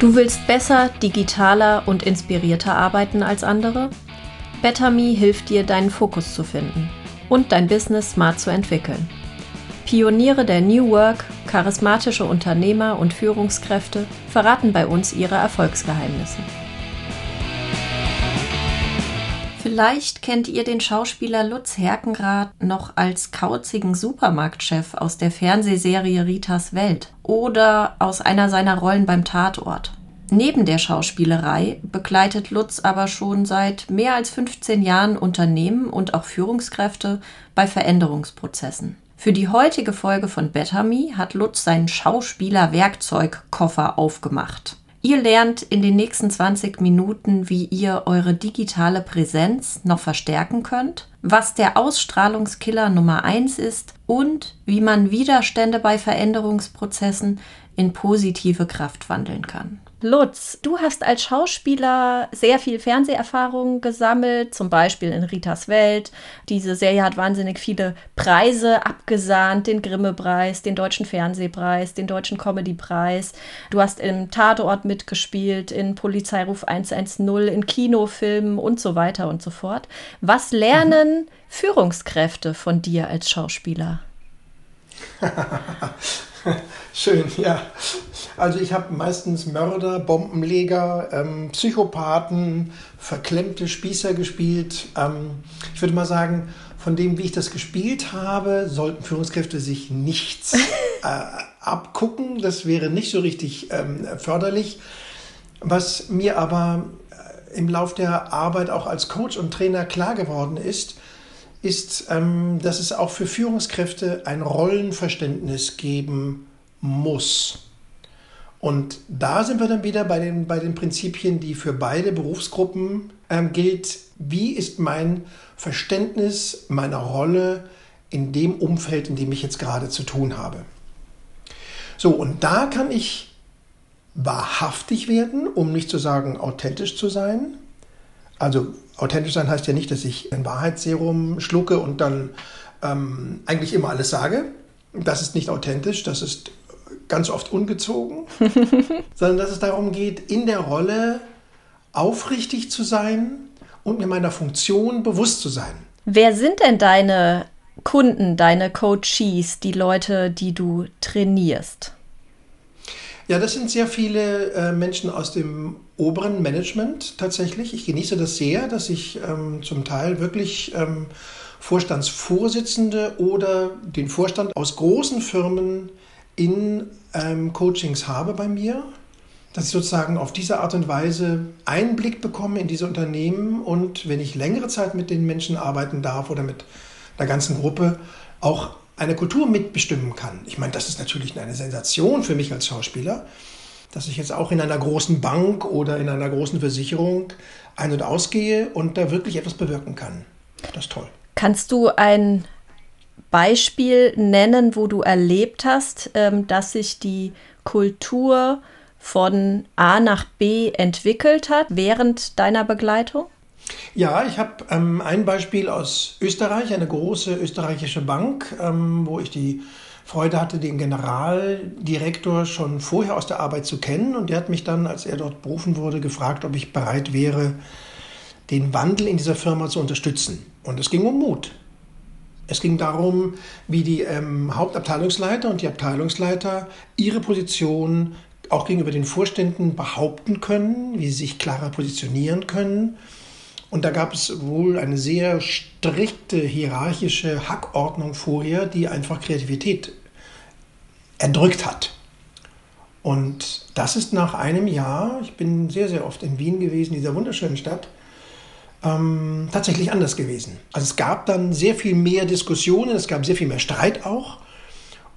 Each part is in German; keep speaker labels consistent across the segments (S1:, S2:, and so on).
S1: Du willst besser, digitaler und inspirierter arbeiten als andere? BetterMe hilft dir, deinen Fokus zu finden und dein Business smart zu entwickeln. Pioniere der New Work, charismatische Unternehmer und Führungskräfte verraten bei uns ihre Erfolgsgeheimnisse. Vielleicht kennt ihr den Schauspieler Lutz Herkenrath noch als kauzigen Supermarktchef aus der Fernsehserie Ritas Welt oder aus einer seiner Rollen beim Tatort. Neben der Schauspielerei begleitet Lutz aber schon seit mehr als 15 Jahren Unternehmen und auch Führungskräfte bei Veränderungsprozessen. Für die heutige Folge von Better Me hat Lutz seinen Schauspieler-Werkzeugkoffer aufgemacht. Ihr lernt in den nächsten 20 Minuten, wie ihr eure digitale Präsenz noch verstärken könnt, was der Ausstrahlungskiller Nummer 1 ist und wie man Widerstände bei Veränderungsprozessen in positive Kraft wandeln kann. Lutz, du hast als Schauspieler sehr viel Fernseherfahrung gesammelt, zum Beispiel in Ritas Welt. Diese Serie hat wahnsinnig viele Preise abgesahnt, den Grimme-Preis, den Deutschen Fernsehpreis, den Deutschen Comedy-Preis. Du hast im Tatort mitgespielt, in Polizeiruf 110, in Kinofilmen und so weiter und so fort. Was lernen mhm. Führungskräfte von dir als Schauspieler?
S2: Schön, ja. Also ich habe meistens Mörder, Bombenleger, ähm, Psychopathen, verklemmte Spießer gespielt. Ähm, ich würde mal sagen, von dem, wie ich das gespielt habe, sollten Führungskräfte sich nichts äh, abgucken. Das wäre nicht so richtig ähm, förderlich. Was mir aber äh, im Lauf der Arbeit auch als Coach und Trainer klar geworden ist, ist, ähm, dass es auch für Führungskräfte ein Rollenverständnis geben muss. Und da sind wir dann wieder bei den, bei den Prinzipien, die für beide Berufsgruppen ähm, gilt. Wie ist mein Verständnis meiner Rolle in dem Umfeld, in dem ich jetzt gerade zu tun habe? So, und da kann ich wahrhaftig werden, um nicht zu sagen authentisch zu sein. Also authentisch sein heißt ja nicht, dass ich ein Wahrheitsserum schlucke und dann ähm, eigentlich immer alles sage. Das ist nicht authentisch, das ist ganz oft ungezogen, sondern dass es darum geht, in der Rolle aufrichtig zu sein und mir meiner Funktion bewusst zu sein.
S1: Wer sind denn deine Kunden, deine Coaches, die Leute, die du trainierst?
S2: Ja, das sind sehr viele äh, Menschen aus dem oberen Management tatsächlich. Ich genieße das sehr, dass ich ähm, zum Teil wirklich ähm, Vorstandsvorsitzende oder den Vorstand aus großen Firmen in ähm, Coachings habe bei mir, dass ich sozusagen auf diese Art und Weise Einblick bekomme in diese Unternehmen und wenn ich längere Zeit mit den Menschen arbeiten darf oder mit einer ganzen Gruppe, auch eine Kultur mitbestimmen kann. Ich meine, das ist natürlich eine Sensation für mich als Schauspieler, dass ich jetzt auch in einer großen Bank oder in einer großen Versicherung ein- und ausgehe und da wirklich etwas bewirken kann. Das ist toll.
S1: Kannst du ein Beispiel nennen, wo du erlebt hast, ähm, dass sich die Kultur von A nach B entwickelt hat während deiner Begleitung?
S2: Ja, ich habe ähm, ein Beispiel aus Österreich, eine große österreichische Bank, ähm, wo ich die Freude hatte, den Generaldirektor schon vorher aus der Arbeit zu kennen. Und der hat mich dann, als er dort berufen wurde, gefragt, ob ich bereit wäre, den Wandel in dieser Firma zu unterstützen. Und es ging um Mut. Es ging darum, wie die ähm, Hauptabteilungsleiter und die Abteilungsleiter ihre Position auch gegenüber den Vorständen behaupten können, wie sie sich klarer positionieren können. Und da gab es wohl eine sehr strikte hierarchische Hackordnung vorher, die einfach Kreativität erdrückt hat. Und das ist nach einem Jahr, ich bin sehr, sehr oft in Wien gewesen, dieser wunderschönen Stadt, ähm, tatsächlich anders gewesen. Also es gab dann sehr viel mehr Diskussionen, es gab sehr viel mehr Streit auch.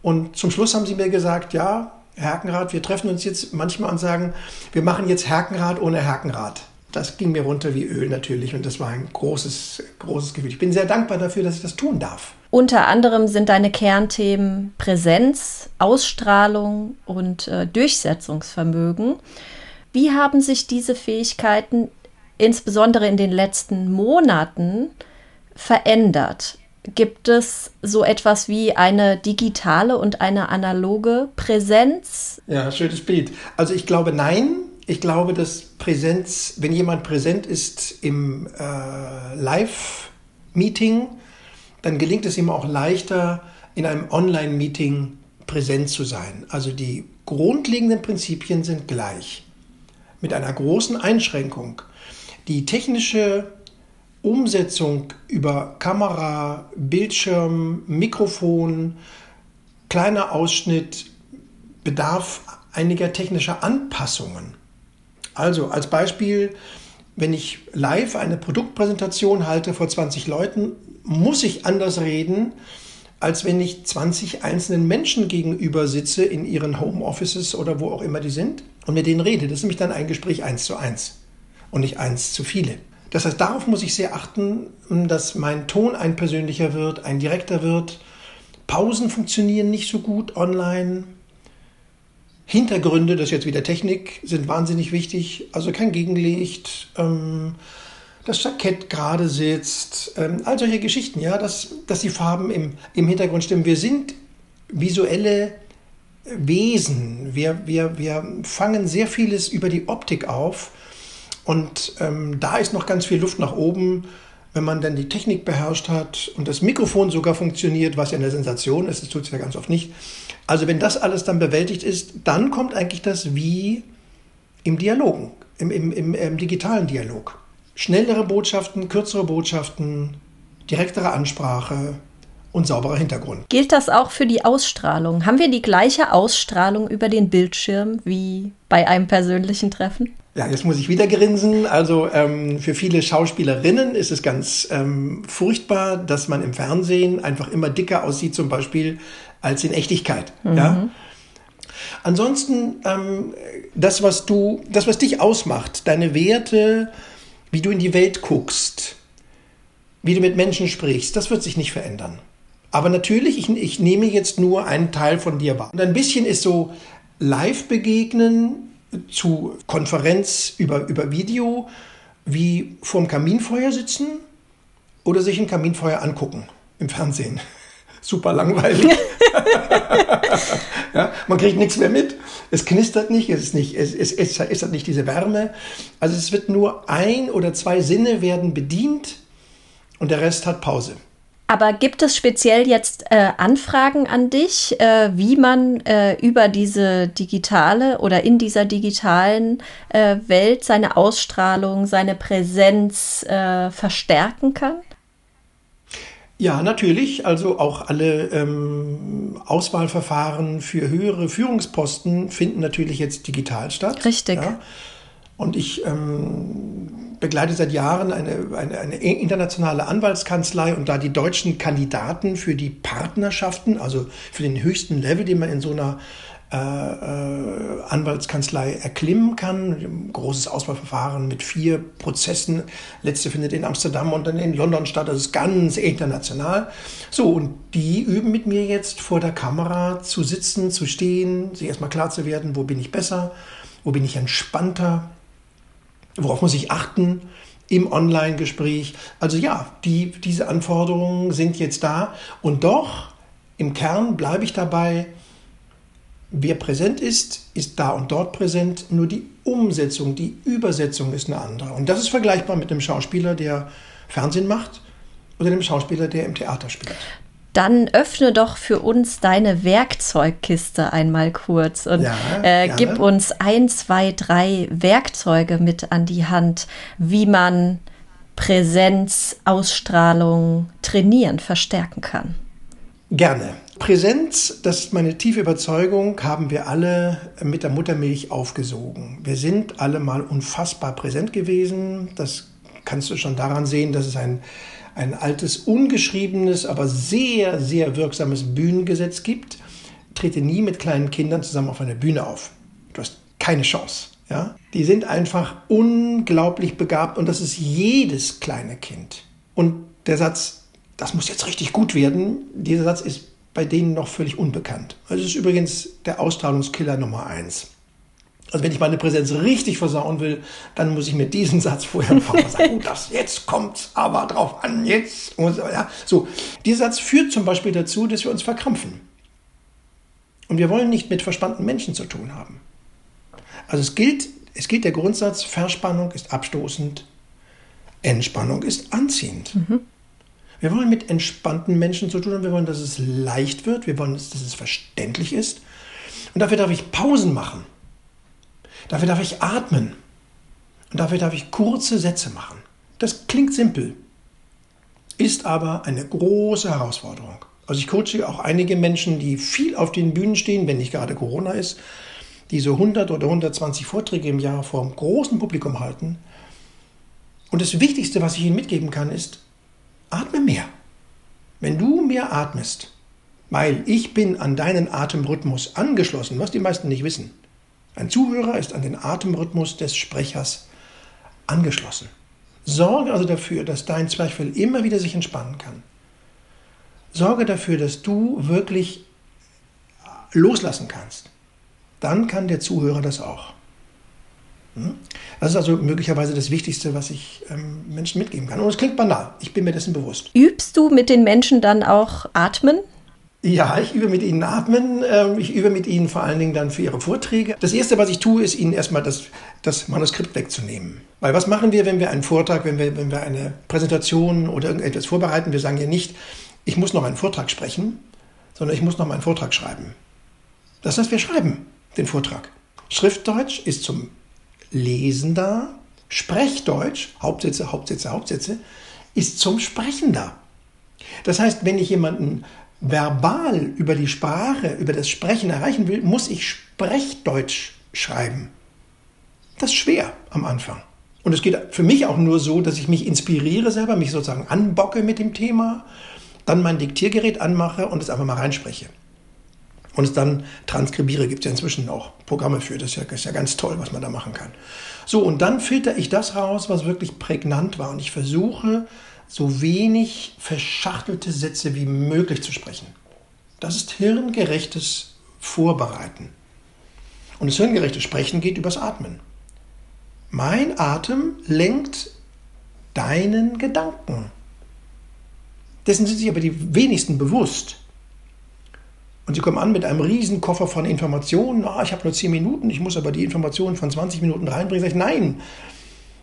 S2: Und zum Schluss haben sie mir gesagt, ja, Herr Herkenrath, wir treffen uns jetzt manchmal und sagen, wir machen jetzt Herkenrad ohne Herkenrad. Das ging mir runter wie Öl natürlich und das war ein großes, großes Gefühl. Ich bin sehr dankbar dafür, dass ich das tun darf.
S1: Unter anderem sind deine Kernthemen Präsenz, Ausstrahlung und äh, Durchsetzungsvermögen. Wie haben sich diese Fähigkeiten insbesondere in den letzten Monaten verändert? Gibt es so etwas wie eine digitale und eine analoge Präsenz?
S2: Ja, schönes Bild. Also ich glaube nein, Ich glaube, dass Präsenz, wenn jemand präsent ist im äh, Live-Meeting, dann gelingt es ihm auch leichter, in einem Online-Meeting präsent zu sein. Also die grundlegenden Prinzipien sind gleich. Mit einer großen Einschränkung. Die technische Umsetzung über Kamera, Bildschirm, Mikrofon, kleiner Ausschnitt bedarf einiger technischer Anpassungen. Also als Beispiel, wenn ich live eine Produktpräsentation halte vor 20 Leuten, muss ich anders reden, als wenn ich 20 einzelnen Menschen gegenüber sitze in ihren Homeoffices oder wo auch immer die sind und mit denen rede. Das ist nämlich dann ein Gespräch eins zu eins und nicht eins zu viele. Das heißt, darauf muss ich sehr achten, dass mein Ton ein persönlicher wird, ein direkter wird. Pausen funktionieren nicht so gut online. Hintergründe, das ist jetzt wieder Technik, sind wahnsinnig wichtig. Also kein Gegenlicht, ähm, das Jackett gerade sitzt, ähm, all solche Geschichten, ja, dass, dass die Farben im, im Hintergrund stimmen. Wir sind visuelle Wesen. Wir, wir, wir fangen sehr vieles über die Optik auf. Und ähm, da ist noch ganz viel Luft nach oben, wenn man dann die Technik beherrscht hat und das Mikrofon sogar funktioniert, was ja eine Sensation ist, das tut es ja ganz oft nicht. Also wenn das alles dann bewältigt ist, dann kommt eigentlich das Wie im Dialogen, im, im, im, im digitalen Dialog. Schnellere Botschaften, kürzere Botschaften, direktere Ansprache, und sauberer Hintergrund.
S1: Gilt das auch für die Ausstrahlung? Haben wir die gleiche Ausstrahlung über den Bildschirm wie bei einem persönlichen Treffen?
S2: Ja, jetzt muss ich wieder grinsen. Also ähm, für viele Schauspielerinnen ist es ganz ähm, furchtbar, dass man im Fernsehen einfach immer dicker aussieht, zum Beispiel als in Echtigkeit. Mhm. Ja? Ansonsten, ähm, das, was du, das, was dich ausmacht, deine Werte, wie du in die Welt guckst, wie du mit Menschen sprichst, das wird sich nicht verändern. Aber natürlich, ich, ich nehme jetzt nur einen Teil von dir wahr. Und ein bisschen ist so Live-Begegnen zu Konferenz über, über Video, wie vorm Kaminfeuer sitzen oder sich ein Kaminfeuer angucken im Fernsehen super langweilig. ja, man kriegt nichts mehr mit. Es knistert nicht, es, ist nicht es, es, es, es hat nicht diese Wärme. Also es wird nur ein oder zwei Sinne werden bedient und der Rest hat Pause.
S1: Aber gibt es speziell jetzt äh, Anfragen an dich, äh, wie man äh, über diese digitale oder in dieser digitalen äh, Welt seine Ausstrahlung, seine Präsenz äh, verstärken kann?
S2: Ja, natürlich. Also auch alle ähm, Auswahlverfahren für höhere Führungsposten finden natürlich jetzt digital statt.
S1: Richtig.
S2: Ja. Und ich ähm, begleite seit Jahren eine, eine, eine, internationale Anwaltskanzlei und da die deutschen Kandidaten für die Partnerschaften, also für den höchsten Level, den man in so einer äh, äh, Anwaltskanzlei erklimmen kann. Großes Auswahlverfahren mit vier Prozessen. Letzte findet in Amsterdam und dann in London statt. Das ist ganz international. So, und die üben mit mir jetzt vor der Kamera zu sitzen, zu stehen, sich erstmal klar zu werden, wo bin ich besser, wo bin ich entspannter, worauf muss ich achten im Online-Gespräch. Also ja, die, diese Anforderungen sind jetzt da. Und doch, im Kern bleibe ich dabei, Wer präsent ist, ist da und dort präsent, nur die Umsetzung, die Übersetzung ist eine andere. Und das ist vergleichbar mit dem Schauspieler, der Fernsehen macht oder dem Schauspieler, der im Theater spielt.
S1: Dann öffne doch für uns deine Werkzeugkiste einmal kurz und ja, äh, gib uns ein, zwei, drei Werkzeuge mit an die Hand, wie man Präsenz, Ausstrahlung trainieren, verstärken kann.
S2: Gerne. Präsenz, das ist meine tiefe Überzeugung, haben wir alle mit der Muttermilch aufgesogen. Wir sind alle mal unfassbar präsent gewesen. Das kannst du schon daran sehen, dass es ein, ein altes, ungeschriebenes, aber sehr, sehr wirksames Bühnengesetz gibt. Trete nie mit kleinen Kindern zusammen auf einer Bühne auf. Du hast keine Chance. Ja? Die sind einfach unglaublich begabt und das ist jedes kleine Kind. Und der Satz, das muss jetzt richtig gut werden, dieser Satz ist bei denen noch völlig unbekannt. Das ist übrigens der Ausstrahlungskiller Nummer eins. Also wenn ich meine Präsenz richtig versauen will, dann muss ich mir diesen Satz vorher und sagen, oh, das, jetzt kommt's aber drauf an, jetzt. So, ja. so, dieser Satz führt zum Beispiel dazu, dass wir uns verkrampfen. Und wir wollen nicht mit verspannten Menschen zu tun haben. Also es gilt, Es gilt der Grundsatz, Verspannung ist abstoßend, Entspannung ist anziehend. Mhm. Wir wollen mit entspannten Menschen zu tun haben, wir wollen, dass es leicht wird, wir wollen, dass es verständlich ist. Und dafür darf ich Pausen machen. Dafür darf ich atmen. Und dafür darf ich kurze Sätze machen. Das klingt simpel, ist aber eine große Herausforderung. Also ich coache auch einige Menschen, die viel auf den Bühnen stehen, wenn nicht gerade Corona ist, die so 100 oder 120 Vorträge im Jahr vor einem großen Publikum halten. Und das Wichtigste, was ich ihnen mitgeben kann, ist, atme mehr. Wenn du mehr atmest, weil ich bin an deinen Atemrhythmus angeschlossen, was die meisten nicht wissen. Ein Zuhörer ist an den Atemrhythmus des Sprechers angeschlossen. Sorge also dafür, dass dein Zwerchfell immer wieder sich entspannen kann. Sorge dafür, dass du wirklich loslassen kannst. Dann kann der Zuhörer das auch. Hm? Das ist also möglicherweise das Wichtigste, was ich ähm, Menschen mitgeben kann. Und es klingt banal, ich bin mir dessen bewusst.
S1: Übst du mit den Menschen dann auch Atmen?
S2: Ja, ich übe mit ihnen Atmen. Ähm, ich übe mit ihnen vor allen Dingen dann für ihre Vorträge. Das Erste, was ich tue, ist ihnen erstmal das, das Manuskript wegzunehmen. Weil was machen wir, wenn wir einen Vortrag, wenn wir, wenn wir eine Präsentation oder irgendetwas vorbereiten? Wir sagen ja nicht, ich muss noch einen Vortrag sprechen, sondern ich muss noch meinen Vortrag schreiben. Das heißt, wir schreiben den Vortrag. Schriftdeutsch ist zum Lesen da. Sprechdeutsch, Hauptsätze, Hauptsätze, Hauptsätze, ist zum Sprechen da. Das heißt, wenn ich jemanden verbal über die Sprache, über das Sprechen erreichen will, muss ich Sprechdeutsch schreiben. Das ist schwer am Anfang. Und es geht für mich auch nur so, dass ich mich inspiriere selber, mich sozusagen anbocke mit dem Thema, dann mein Diktiergerät anmache und es einfach mal reinspreche. Und es dann transkribiere, gibt es ja inzwischen auch Programme für, das ist, ja, ist ja ganz toll, was man da machen kann. So, und dann filter ich das raus, was wirklich prägnant war. Und ich versuche, so wenig verschachtelte Sätze wie möglich zu sprechen. Das ist hirngerechtes Vorbereiten. Und das hirngerechte Sprechen geht übers Atmen. Mein Atem lenkt deinen Gedanken. Dessen sind sich aber die wenigsten bewusst. Und sie kommen an mit einem riesen Koffer von Informationen. Ah, ich habe nur 10 Minuten, ich muss aber die Informationen von 20 Minuten reinbringen. Sag ich, nein,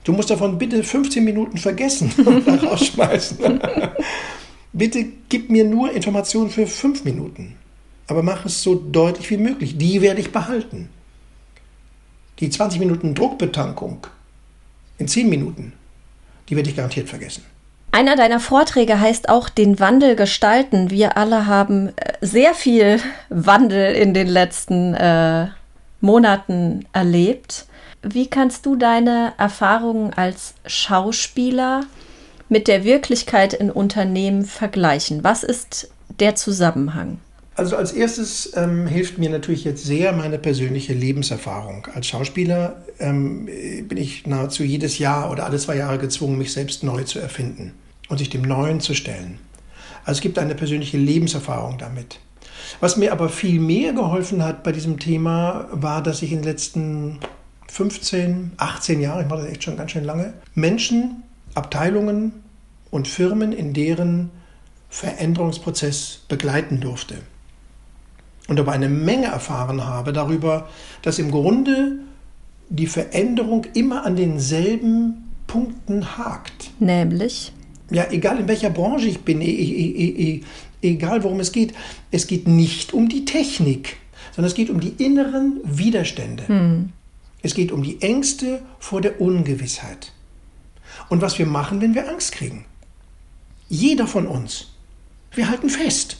S2: Du musst davon bitte 15 Minuten vergessen und rausschmeißen. bitte gib mir nur Informationen für 5 Minuten. Aber mach es so deutlich wie möglich. Die werde ich behalten. Die 20 Minuten Druckbetankung in 10 Minuten, die werde ich garantiert vergessen.
S1: Einer deiner Vorträge heißt auch den Wandel gestalten. Wir alle haben äh, sehr viel Wandel in den letzten äh, Monaten erlebt. Wie kannst du deine Erfahrungen als Schauspieler mit der Wirklichkeit in Unternehmen vergleichen? Was ist der Zusammenhang?
S2: Also als erstes ähm, hilft mir natürlich jetzt sehr meine persönliche Lebenserfahrung. Als Schauspieler ähm, bin ich nahezu jedes Jahr oder alle zwei Jahre gezwungen, mich selbst neu zu erfinden und sich dem Neuen zu stellen. Also es gibt eine persönliche Lebenserfahrung damit. Was mir aber viel mehr geholfen hat bei diesem Thema, war, dass ich in den letzten 15, 18 Jahre, ich mache das echt schon ganz schön lange, Menschen, Abteilungen und Firmen in deren Veränderungsprozess begleiten durfte. Und dabei eine Menge erfahren habe darüber, dass im Grunde die Veränderung immer an denselben Punkten hakt.
S1: Nämlich?
S2: Ja, egal in welcher Branche ich bin, e e e egal worum es geht, es geht nicht um die Technik, sondern es geht um die inneren Widerstände. Hm. Es geht um die Ängste vor der Ungewissheit. Und was wir machen, wenn wir Angst kriegen. Jeder von uns. Wir halten fest.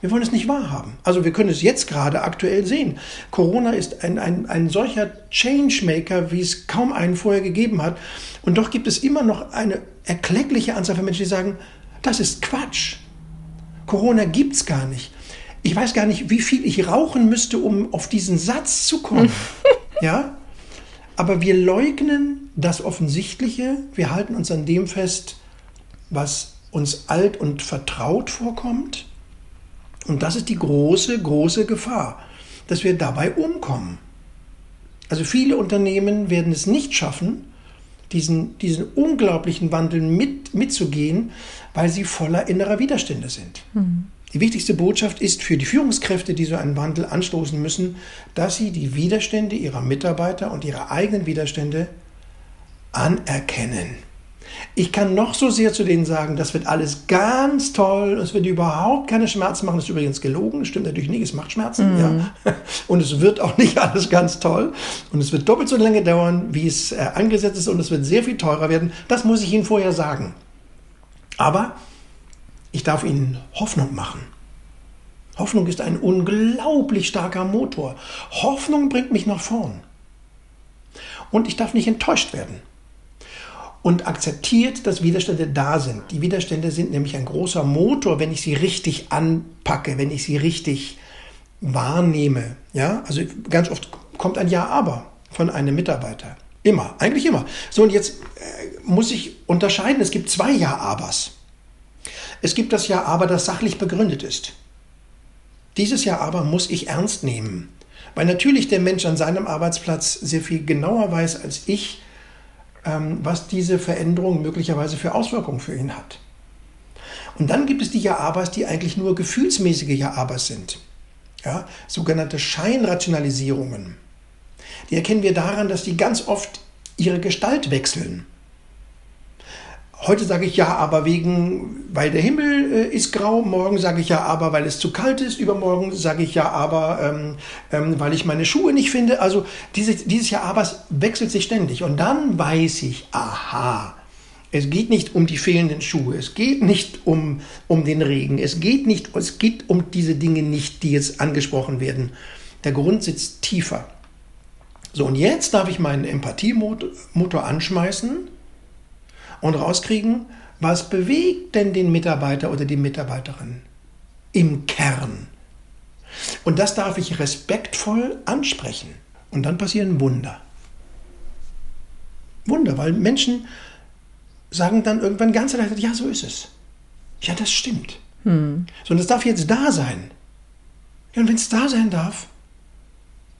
S2: Wir wollen es nicht wahrhaben. Also wir können es jetzt gerade aktuell sehen. Corona ist ein, ein, ein solcher Changemaker, wie es kaum einen vorher gegeben hat. Und doch gibt es immer noch eine erkleckliche Anzahl von Menschen, die sagen, das ist Quatsch. Corona gibt es gar nicht. Ich weiß gar nicht, wie viel ich rauchen müsste, um auf diesen Satz zu kommen. Ja? Aber wir leugnen das Offensichtliche, wir halten uns an dem fest, was uns alt und vertraut vorkommt. Und das ist die große, große Gefahr, dass wir dabei umkommen. Also viele Unternehmen werden es nicht schaffen, diesen, diesen unglaublichen Wandel mit, mitzugehen, weil sie voller innerer Widerstände sind. Mhm. Die wichtigste Botschaft ist für die Führungskräfte, die so einen Wandel anstoßen müssen, dass sie die Widerstände ihrer Mitarbeiter und ihre eigenen Widerstände anerkennen. Ich kann noch so sehr zu denen sagen, das wird alles ganz toll, es wird überhaupt keine Schmerzen machen. Das ist übrigens gelogen, das stimmt natürlich nicht, es macht Schmerzen. Mm. Ja. Und es wird auch nicht alles ganz toll. Und es wird doppelt so lange dauern, wie es äh, angesetzt ist, und es wird sehr viel teurer werden. Das muss ich Ihnen vorher sagen. Aber ich darf Ihnen Hoffnung machen. Hoffnung ist ein unglaublich starker Motor. Hoffnung bringt mich nach vorn. Und ich darf nicht enttäuscht werden. Und akzeptiert, dass Widerstände da sind. Die Widerstände sind nämlich ein großer Motor, wenn ich sie richtig anpacke, wenn ich sie richtig wahrnehme. Ja, also ganz oft kommt ein Ja, aber von einem Mitarbeiter. Immer, eigentlich immer. So, und jetzt äh, muss ich unterscheiden. Es gibt zwei Ja-Abers. Es gibt das Ja, aber, das sachlich begründet ist. Dieses Ja, aber muss ich ernst nehmen. Weil natürlich der Mensch an seinem Arbeitsplatz sehr viel genauer weiß als ich, was diese Veränderung möglicherweise für Auswirkungen für ihn hat. Und dann gibt es die Ja-Abers, die eigentlich nur gefühlsmäßige Ja-Abers sind. Ja, sogenannte Scheinrationalisierungen. Die erkennen wir daran, dass die ganz oft ihre Gestalt wechseln. Heute sage ich ja, aber wegen, weil der Himmel äh, ist grau. Morgen sage ich ja, aber weil es zu kalt ist. Übermorgen sage ich ja, aber ähm, ähm, weil ich meine Schuhe nicht finde. Also diese, dieses Ja, aber wechselt sich ständig. Und dann weiß ich, aha, es geht nicht um die fehlenden Schuhe. Es geht nicht um, um den Regen. Es geht nicht, es geht um diese Dinge nicht, die jetzt angesprochen werden. Der Grund sitzt tiefer. So, und jetzt darf ich meinen Empathiemotor anschmeißen und rauskriegen, was bewegt denn den Mitarbeiter oder die Mitarbeiterin im Kern. Und das darf ich respektvoll ansprechen. Und dann passieren Wunder. Wunder, weil Menschen sagen dann irgendwann ganz leicht, ja, so ist es. Ja, das stimmt. Hm. So, und das darf jetzt da sein. Ja, und wenn es da sein darf,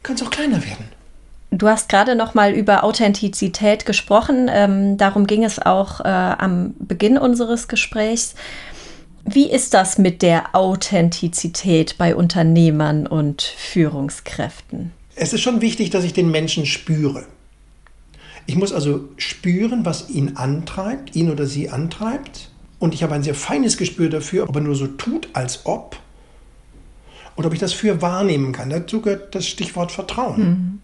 S2: kann es auch kleiner werden.
S1: Du hast gerade noch mal über Authentizität gesprochen. Ähm, darum ging es auch äh, am Beginn unseres Gesprächs. Wie ist das mit der Authentizität bei Unternehmern und Führungskräften?
S2: Es ist schon wichtig, dass ich den Menschen spüre. Ich muss also spüren, was ihn antreibt, ihn oder sie antreibt. Und ich habe ein sehr feines Gespür dafür, ob er nur so tut, als ob. Oder ob ich das für wahrnehmen kann. Dazu gehört das Stichwort Vertrauen. Mhm.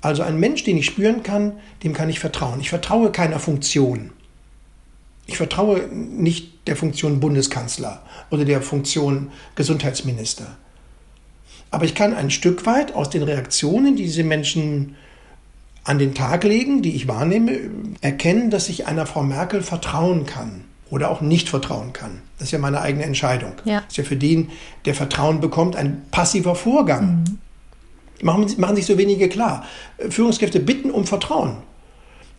S2: Also ein Mensch, den ich spüren kann, dem kann ich vertrauen. Ich vertraue keiner Funktion. Ich vertraue nicht der Funktion Bundeskanzler oder der Funktion Gesundheitsminister. Aber ich kann ein Stück weit aus den Reaktionen, die diese Menschen an den Tag legen, die ich wahrnehme, erkennen, dass ich einer Frau Merkel vertrauen kann oder auch nicht vertrauen kann. Das ist ja meine eigene Entscheidung. Ja. Das ist ja für den, der Vertrauen bekommt, ein passiver Vorgang. Mhm machen, machen sich so wenige klar. Führungskräfte bitten um Vertrauen.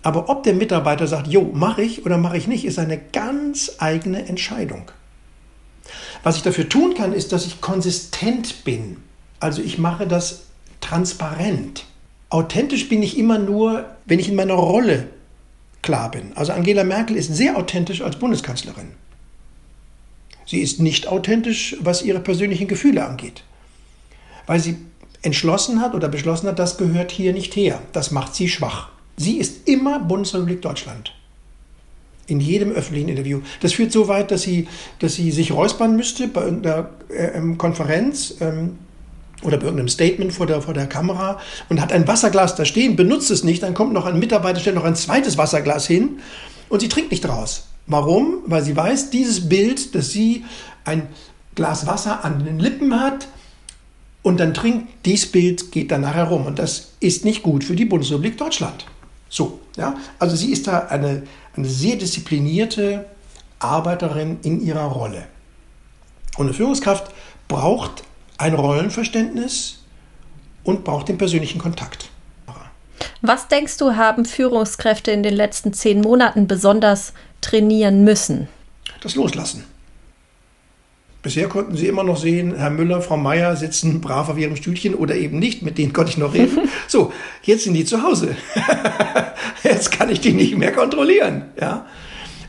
S2: Aber ob der Mitarbeiter sagt, jo, mache ich oder mache ich nicht, ist eine ganz eigene Entscheidung. Was ich dafür tun kann, ist, dass ich konsistent bin. Also ich mache das transparent. Authentisch bin ich immer nur, wenn ich in meiner Rolle klar bin. Also Angela Merkel ist sehr authentisch als Bundeskanzlerin. Sie ist nicht authentisch, was ihre persönlichen Gefühle angeht. Weil sie entschlossen hat oder beschlossen hat, das gehört hier nicht her. Das macht sie schwach. Sie ist immer Bundesrepublik Deutschland. In jedem öffentlichen Interview. Das führt so weit, dass sie, dass sie sich räuspern müsste bei irgendeiner äh, ähm, Konferenz ähm, oder bei irgendeinem Statement vor der, vor der Kamera und hat ein Wasserglas da stehen, benutzt es nicht, dann kommt noch ein Mitarbeiter, stellt noch ein zweites Wasserglas hin und sie trinkt nicht draus. Warum? Weil sie weiß, dieses Bild, dass sie ein Glas Wasser an den Lippen hat, und dann trinkt, dies Bild geht dann nachher rum. Und das ist nicht gut für die Bundesrepublik Deutschland. So, ja. Also sie ist da eine, eine sehr disziplinierte Arbeiterin in ihrer Rolle. Und eine Führungskraft braucht ein Rollenverständnis und braucht den persönlichen Kontakt.
S1: Was denkst du, haben Führungskräfte in den letzten zehn Monaten besonders trainieren müssen?
S2: Das Loslassen. Bisher konnten Sie immer noch sehen, Herr Müller, Frau Meier sitzen brav auf ihrem Stühlchen oder eben nicht, mit denen konnte ich noch reden. So, jetzt sind die zu Hause. jetzt kann ich die nicht mehr kontrollieren. Ja?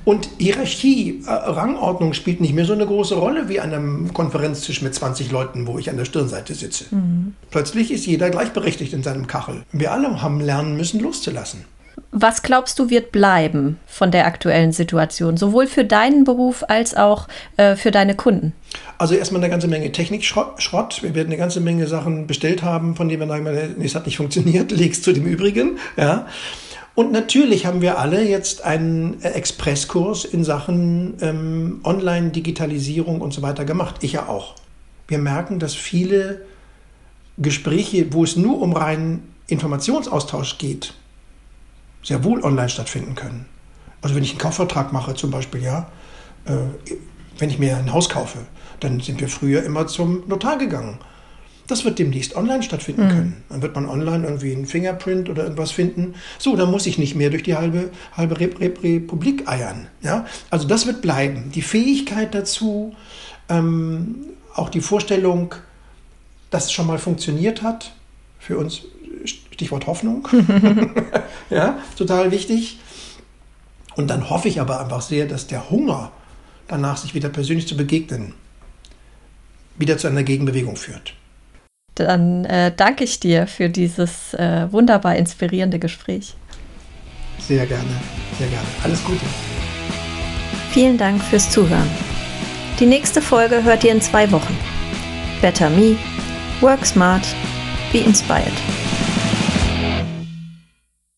S2: Und Hierarchie, äh, Rangordnung spielt nicht mehr so eine große Rolle wie an einem Konferenztisch mit 20 Leuten, wo ich an der Stirnseite sitze. Mhm. Plötzlich ist jeder gleichberechtigt in seinem Kachel. Wir alle haben lernen müssen, loszulassen.
S1: Was glaubst du wird bleiben von der aktuellen Situation, sowohl für deinen Beruf als auch äh, für deine Kunden?
S2: Also erstmal eine ganze Menge Technikschrott. Wir werden eine ganze Menge Sachen bestellt haben, von denen wir sagen, nee, es hat nicht funktioniert, legst zu dem Übrigen. Ja. Und natürlich haben wir alle jetzt einen Expresskurs in Sachen ähm, Online-Digitalisierung und so weiter gemacht. Ich ja auch. Wir merken, dass viele Gespräche, wo es nur um reinen Informationsaustausch geht, sehr wohl online stattfinden können. Also wenn ich einen Kaufvertrag mache zum Beispiel, ja, äh, wenn ich mir ein Haus kaufe, dann sind wir früher immer zum Notar gegangen. Das wird demnächst online stattfinden mhm. können. Dann wird man online irgendwie einen Fingerprint oder irgendwas finden. So, dann muss ich nicht mehr durch die halbe, halbe Rep Rep Republik eiern. Ja? Also das wird bleiben. Die Fähigkeit dazu, ähm, auch die Vorstellung, dass es schon mal funktioniert hat, für uns Stichwort Hoffnung. ja, total wichtig. Und dann hoffe ich aber einfach sehr, dass der Hunger danach, sich wieder persönlich zu begegnen, wieder zu einer Gegenbewegung führt.
S1: Dann äh, danke ich dir für dieses äh, wunderbar inspirierende Gespräch.
S2: Sehr gerne, sehr gerne. Alles Gute.
S1: Vielen Dank fürs Zuhören. Die nächste Folge hört ihr in zwei Wochen. Better Me, Work Smart, Be Inspired.